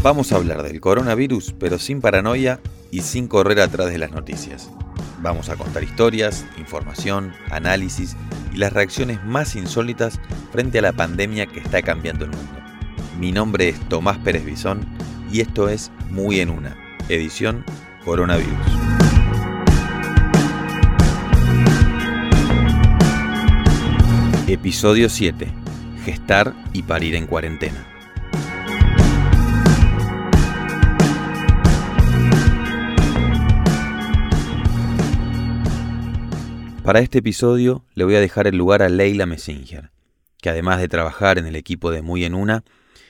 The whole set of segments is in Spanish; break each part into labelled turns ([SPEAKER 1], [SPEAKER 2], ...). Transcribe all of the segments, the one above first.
[SPEAKER 1] Vamos a hablar del coronavirus, pero sin paranoia y sin correr atrás de las noticias. Vamos a contar historias, información, análisis y las reacciones más insólitas frente a la pandemia que está cambiando el mundo. Mi nombre es Tomás Pérez Bisón y esto es Muy en Una, edición Coronavirus. Episodio 7. Gestar y parir en cuarentena. Para este episodio le voy a dejar el lugar a Leila Messinger, que además de trabajar en el equipo de Muy en Una,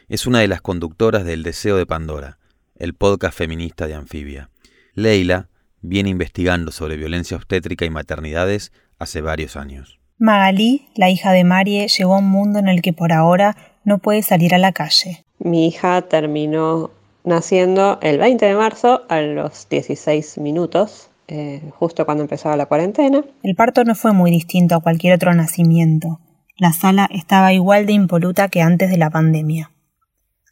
[SPEAKER 1] es una de las conductoras del Deseo de Pandora, el podcast feminista de Anfibia. Leila viene investigando sobre violencia obstétrica y maternidades hace varios años.
[SPEAKER 2] Magalí, la hija de Marie, llegó a un mundo en el que por ahora no puede salir a la calle.
[SPEAKER 3] Mi hija terminó naciendo el 20 de marzo a los 16 minutos eh, justo cuando empezaba la cuarentena.
[SPEAKER 2] El parto no fue muy distinto a cualquier otro nacimiento. La sala estaba igual de impoluta que antes de la pandemia.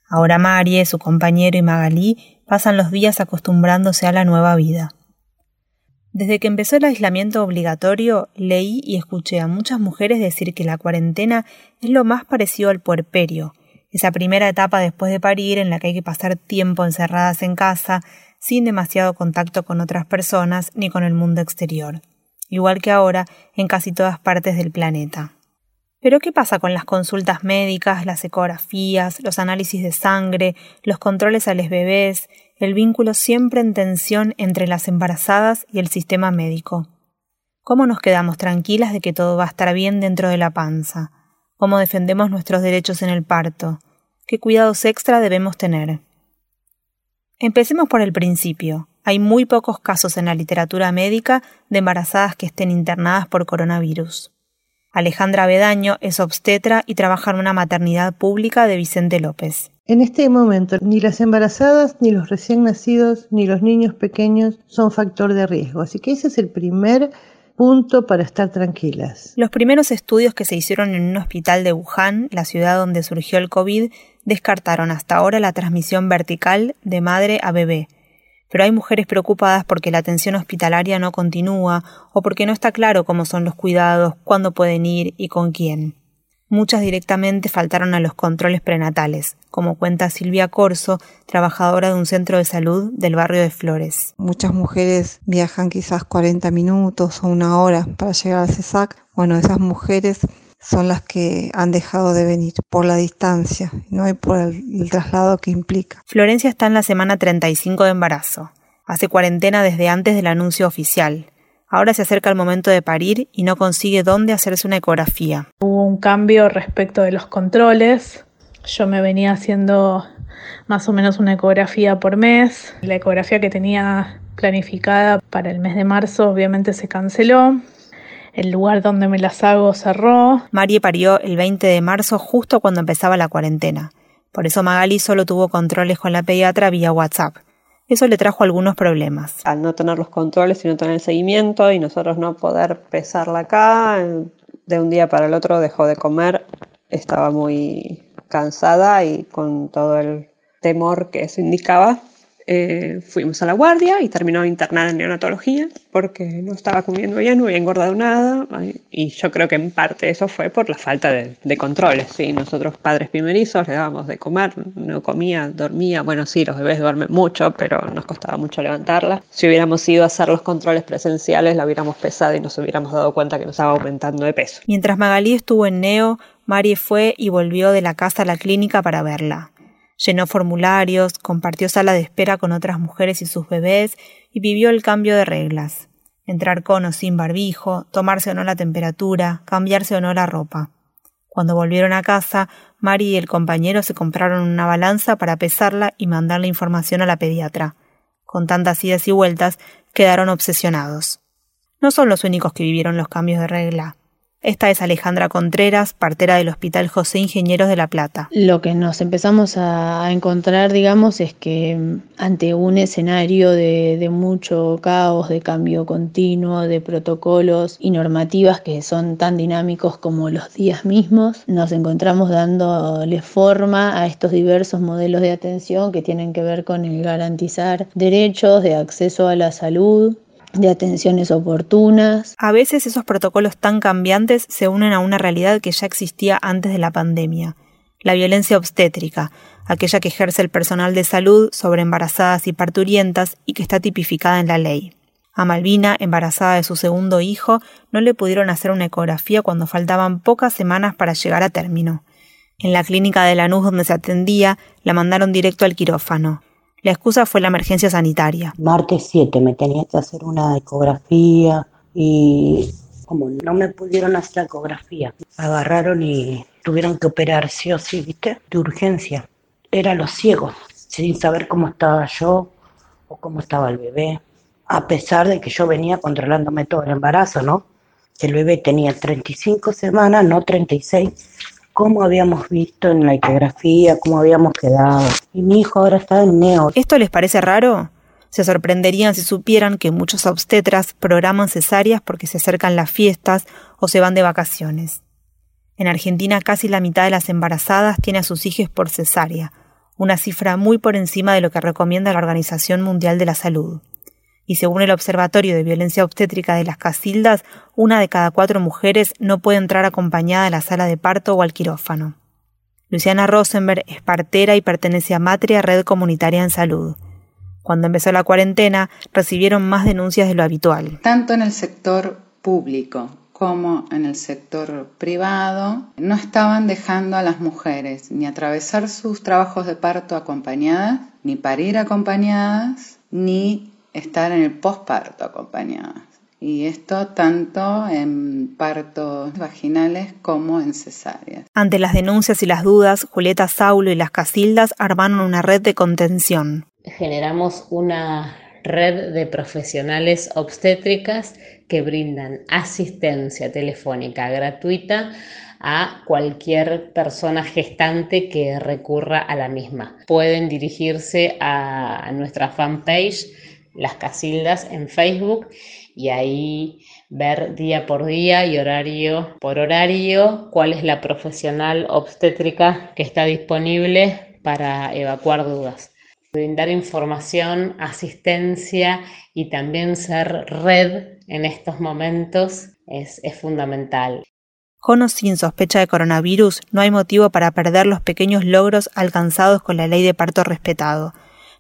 [SPEAKER 2] Ahora Marie, su compañero y Magalí pasan los días acostumbrándose a la nueva vida. Desde que empezó el aislamiento obligatorio, leí y escuché a muchas mujeres decir que la cuarentena es lo más parecido al puerperio, esa primera etapa después de parir en la que hay que pasar tiempo encerradas en casa, sin demasiado contacto con otras personas ni con el mundo exterior, igual que ahora en casi todas partes del planeta. Pero ¿qué pasa con las consultas médicas, las ecografías, los análisis de sangre, los controles a los bebés, el vínculo siempre en tensión entre las embarazadas y el sistema médico? ¿Cómo nos quedamos tranquilas de que todo va a estar bien dentro de la panza? ¿Cómo defendemos nuestros derechos en el parto? ¿Qué cuidados extra debemos tener? Empecemos por el principio. Hay muy pocos casos en la literatura médica de embarazadas que estén internadas por coronavirus. Alejandra Bedaño es obstetra y trabaja en una maternidad pública de Vicente López.
[SPEAKER 4] En este momento, ni las embarazadas, ni los recién nacidos, ni los niños pequeños son factor de riesgo. Así que ese es el primer punto para estar tranquilas.
[SPEAKER 2] Los primeros estudios que se hicieron en un hospital de Wuhan, la ciudad donde surgió el COVID, descartaron hasta ahora la transmisión vertical de madre a bebé. Pero hay mujeres preocupadas porque la atención hospitalaria no continúa o porque no está claro cómo son los cuidados, cuándo pueden ir y con quién. Muchas directamente faltaron a los controles prenatales, como cuenta Silvia Corso, trabajadora de un centro de salud del barrio de Flores.
[SPEAKER 5] Muchas mujeres viajan quizás 40 minutos o una hora para llegar al CESAC. Bueno, esas mujeres son las que han dejado de venir por la distancia, no y por el, traslado que implica.
[SPEAKER 2] Florencia está en la semana 35 de embarazo. Hace cuarentena desde antes del anuncio oficial. Ahora se acerca el momento de parir y no consigue dónde hacerse una ecografía.
[SPEAKER 6] Hubo un cambio respecto de los controles. Yo me venía haciendo más o menos una ecografía por mes. La ecografía que tenía planificada para el mes de marzo obviamente se canceló el lugar donde me las hago cerró.
[SPEAKER 2] Marie parió el 20 de marzo justo cuando empezaba la cuarentena. Por eso Magali solo tuvo controles con la pediatra vía WhatsApp. Eso le trajo algunos problemas.
[SPEAKER 3] Al no tener los controles y no tener el seguimiento y nosotros no poder pesarla acá, de un día para el otro dejó de comer, estaba muy cansada y con todo el temor que eso indicaba, eh, fuimos a la guardia y terminó internada en neonatología porque no estaba comiendo bien, no había engordado nada y yo creo que en parte eso fue por la falta de, controles. ¿sí? Nosotros padres primerizos le dábamos de comer, no comía, dormía, bueno sí, los bebés duermen mucho, pero nos costaba mucho levantarla. Si hubiéramos ido a hacer los controles presenciales la hubiéramos pesado y nos hubiéramos dado cuenta que nos estaba aumentando de peso.
[SPEAKER 2] Mientras Magalí estuvo en Neo, Marie fue y volvió de la casa a la clínica para verla. Llenó formularios, compartió sala de espera con otras mujeres y sus bebés y vivió el cambio de reglas. Entrar con o sin barbijo, tomarse o no la temperatura, cambiarse o no la ropa. Cuando volvieron a casa, Mari y el compañero se compraron una balanza para pesarla y mandar la información a la pediatra. Con tantas idas y vueltas, quedaron obsesionados. No son los únicos que vivieron los cambios de regla. Esta es Alejandra Contreras, partera del Hospital José Ingenieros de La Plata.
[SPEAKER 7] Lo que nos empezamos a encontrar, digamos, es que mm, ante un escenario de, de, mucho caos, de cambio continuo, de protocolos y normativas que son tan dinámicos como los días mismos, nos encontramos dándole forma a estos diversos modelos de atención que tienen que ver con el garantizar derechos de acceso a la salud, de atenciones oportunas.
[SPEAKER 2] A veces esos protocolos tan cambiantes se unen a una realidad que ya existía antes de la pandemia, la violencia obstétrica, aquella que ejerce el personal de salud sobre embarazadas y parturientas y que está tipificada en la ley. A Malvina, embarazada de su segundo hijo, no le pudieron hacer una ecografía cuando faltaban pocas semanas para llegar a término. En la clínica de Lanús donde se atendía, la mandaron directo al quirófano. La excusa fue la emergencia sanitaria.
[SPEAKER 8] Martes 7 me tenía que hacer una ecografía y como no me pudieron hacer ecografía, agarraron y tuvieron que operar sí o sí, ¿viste? De urgencia. Era los ciegos, sin saber cómo estaba yo o cómo estaba el bebé. A pesar de que yo venía controlándome todo el embarazo, ¿no? El bebé tenía 35 semanas, no 36 cómo habíamos visto en la ecografía, cómo habíamos quedado. Y mi hijo ahora está en neo.
[SPEAKER 2] ¿Esto les parece raro? Se sorprenderían si supieran que muchos obstetras programan cesáreas porque se acercan las fiestas o se van de vacaciones. En Argentina casi la mitad de las embarazadas tiene a sus hijos por cesárea, una cifra muy por encima de lo que recomienda la Organización Mundial de la Salud y según el Observatorio de Violencia Obstétrica de las Casildas, una de cada cuatro mujeres no puede entrar acompañada a la sala de parto o al quirófano. Luciana Rosenberg es partera y pertenece a Matria Red Comunitaria en Salud. Cuando empezó la cuarentena, recibieron más denuncias de lo habitual.
[SPEAKER 9] Tanto en el sector público como en el sector privado, no estaban dejando a las mujeres ni atravesar sus trabajos de parto acompañadas, ni parir acompañadas, ni estar en el posparto acompañadas. Y esto tanto en partos vaginales como en cesáreas.
[SPEAKER 2] Ante las denuncias y las dudas, Julieta Saulo y las Casildas armaron una red de contención.
[SPEAKER 10] Generamos una red de profesionales obstétricas que brindan asistencia telefónica gratuita a cualquier persona gestante que recurra a la misma. Pueden dirigirse a nuestra fanpage las Casildas en Facebook y ahí ver día por día y horario por horario cuál es la profesional obstétrica que está disponible para evacuar dudas. Brindar información, asistencia y también ser red en estos momentos es, es fundamental.
[SPEAKER 2] Con sin sospecha de coronavirus, no hay motivo para perder los pequeños logros alcanzados con la ley de parto respetado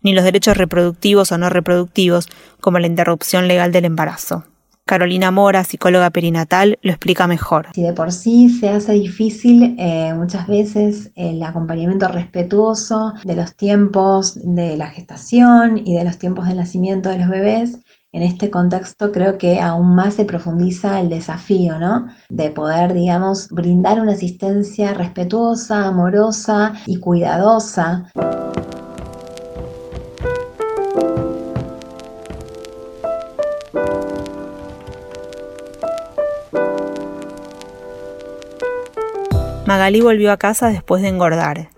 [SPEAKER 2] ni los derechos reproductivos o no reproductivos, como la interrupción legal del embarazo. Carolina Mora, psicóloga perinatal, lo explica mejor.
[SPEAKER 11] Si de por sí se hace difícil eh, muchas veces el acompañamiento respetuoso de los tiempos de la gestación y de los tiempos de nacimiento de los bebés, en este contexto creo que aún más se profundiza el desafío, ¿no? De poder, digamos, brindar una asistencia respetuosa, amorosa y cuidadosa.
[SPEAKER 2] Magalí volvió a casa después de engordar.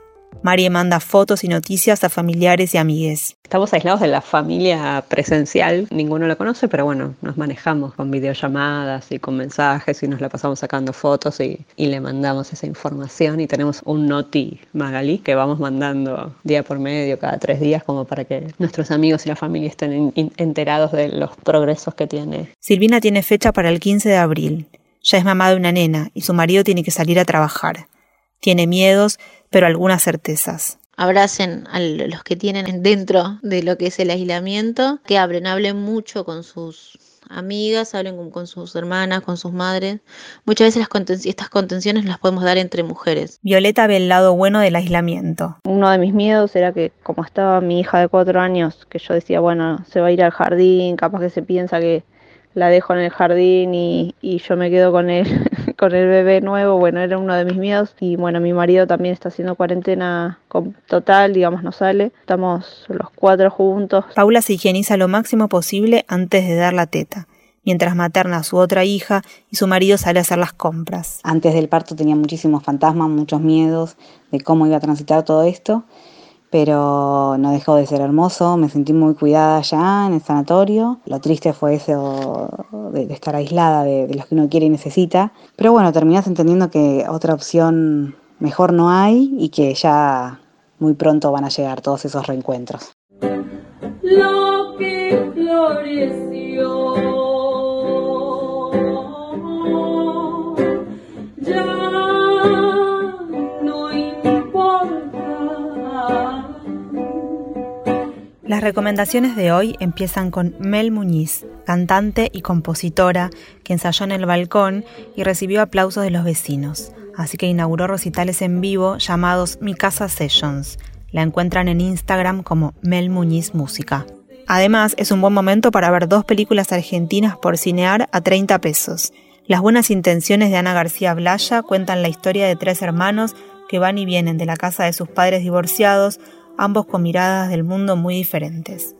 [SPEAKER 2] María manda fotos y noticias a familiares y amigues.
[SPEAKER 3] Estamos aislados de la familia presencial, ninguno la conoce, pero bueno, nos manejamos con videollamadas y con mensajes y nos la pasamos sacando fotos y, le mandamos esa información y tenemos un noti Magalí que vamos mandando día por medio, cada tres días, como para que nuestros amigos y la familia estén enterados de los progresos que tiene.
[SPEAKER 2] Silvina tiene fecha para el 15 de abril. Ya es mamá de una nena y su marido tiene que salir a trabajar. Tiene miedos, pero algunas certezas.
[SPEAKER 12] Abracen a los que tienen dentro de lo que es el aislamiento, que hablen, hablen mucho con sus amigas, hablen con, sus hermanas, con sus madres. Muchas veces las estas contenciones las podemos dar entre mujeres.
[SPEAKER 2] Violeta ve el lado bueno del aislamiento.
[SPEAKER 13] Uno de mis miedos era que como estaba mi hija de cuatro años, que yo decía, bueno, se va a ir al jardín, capaz que se piensa que la dejo en el jardín y, yo me quedo con él, con el bebé nuevo, bueno, era uno de mis miedos y bueno, mi marido también está haciendo cuarentena total, digamos, no sale, estamos los cuatro juntos.
[SPEAKER 2] Paula se higieniza lo máximo posible antes de dar la teta. mientras materna a su otra hija y su marido sale a hacer las compras.
[SPEAKER 14] Antes del parto tenía muchísimos fantasmas, muchos miedos de cómo iba a transitar todo esto, pero no dejó de ser hermoso, me sentí muy cuidada ya en el sanatorio. Lo triste fue eso de, estar aislada de, de los que uno quiere y necesita, pero bueno, terminás entendiendo que otra opción mejor no hay y que ya muy pronto van a llegar todos esos reencuentros. Lo que floreció.
[SPEAKER 2] Las recomendaciones de hoy empiezan con Mel Muñiz, cantante y compositora que ensayó en el balcón y recibió aplausos de los vecinos así que inauguró recitales en vivo llamados Mi Casa Sessions. La encuentran en Instagram como Mel Muñiz Música. Además, es un buen momento para ver dos películas argentinas por cinear a 30 pesos. Las buenas intenciones de Ana García Blaya cuentan la historia de tres hermanos que van y vienen de la casa de sus padres divorciados, ambos con miradas del mundo muy diferentes.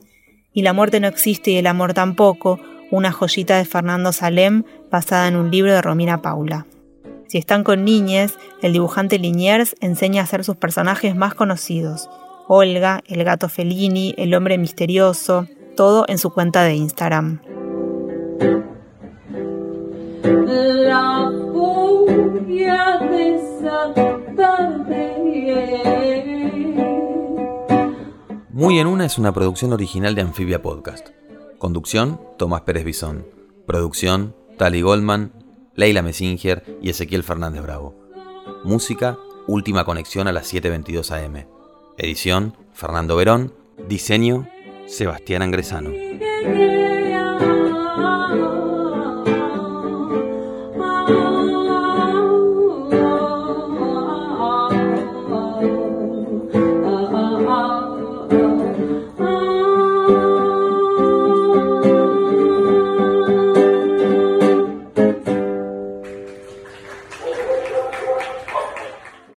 [SPEAKER 2] Y la muerte no existe y el amor tampoco, una joyita de Fernando Salem basada en un libro de Romina Paula. Si están con niñes, el dibujante Liniers enseña a hacer sus personajes más conocidos. Olga, el gato Fellini, el hombre misterioso, todo en su cuenta de Instagram.
[SPEAKER 1] Muy en una es una producción original de Amphibia Podcast. Conducción, Tomás Pérez Bisón. Producción, Tali Goldman, Leila Messinger y Ezequiel Fernández Bravo. Música, Última Conexión a las 7.22 am. Edición, Fernando Verón. Diseño, Sebastián Angresano.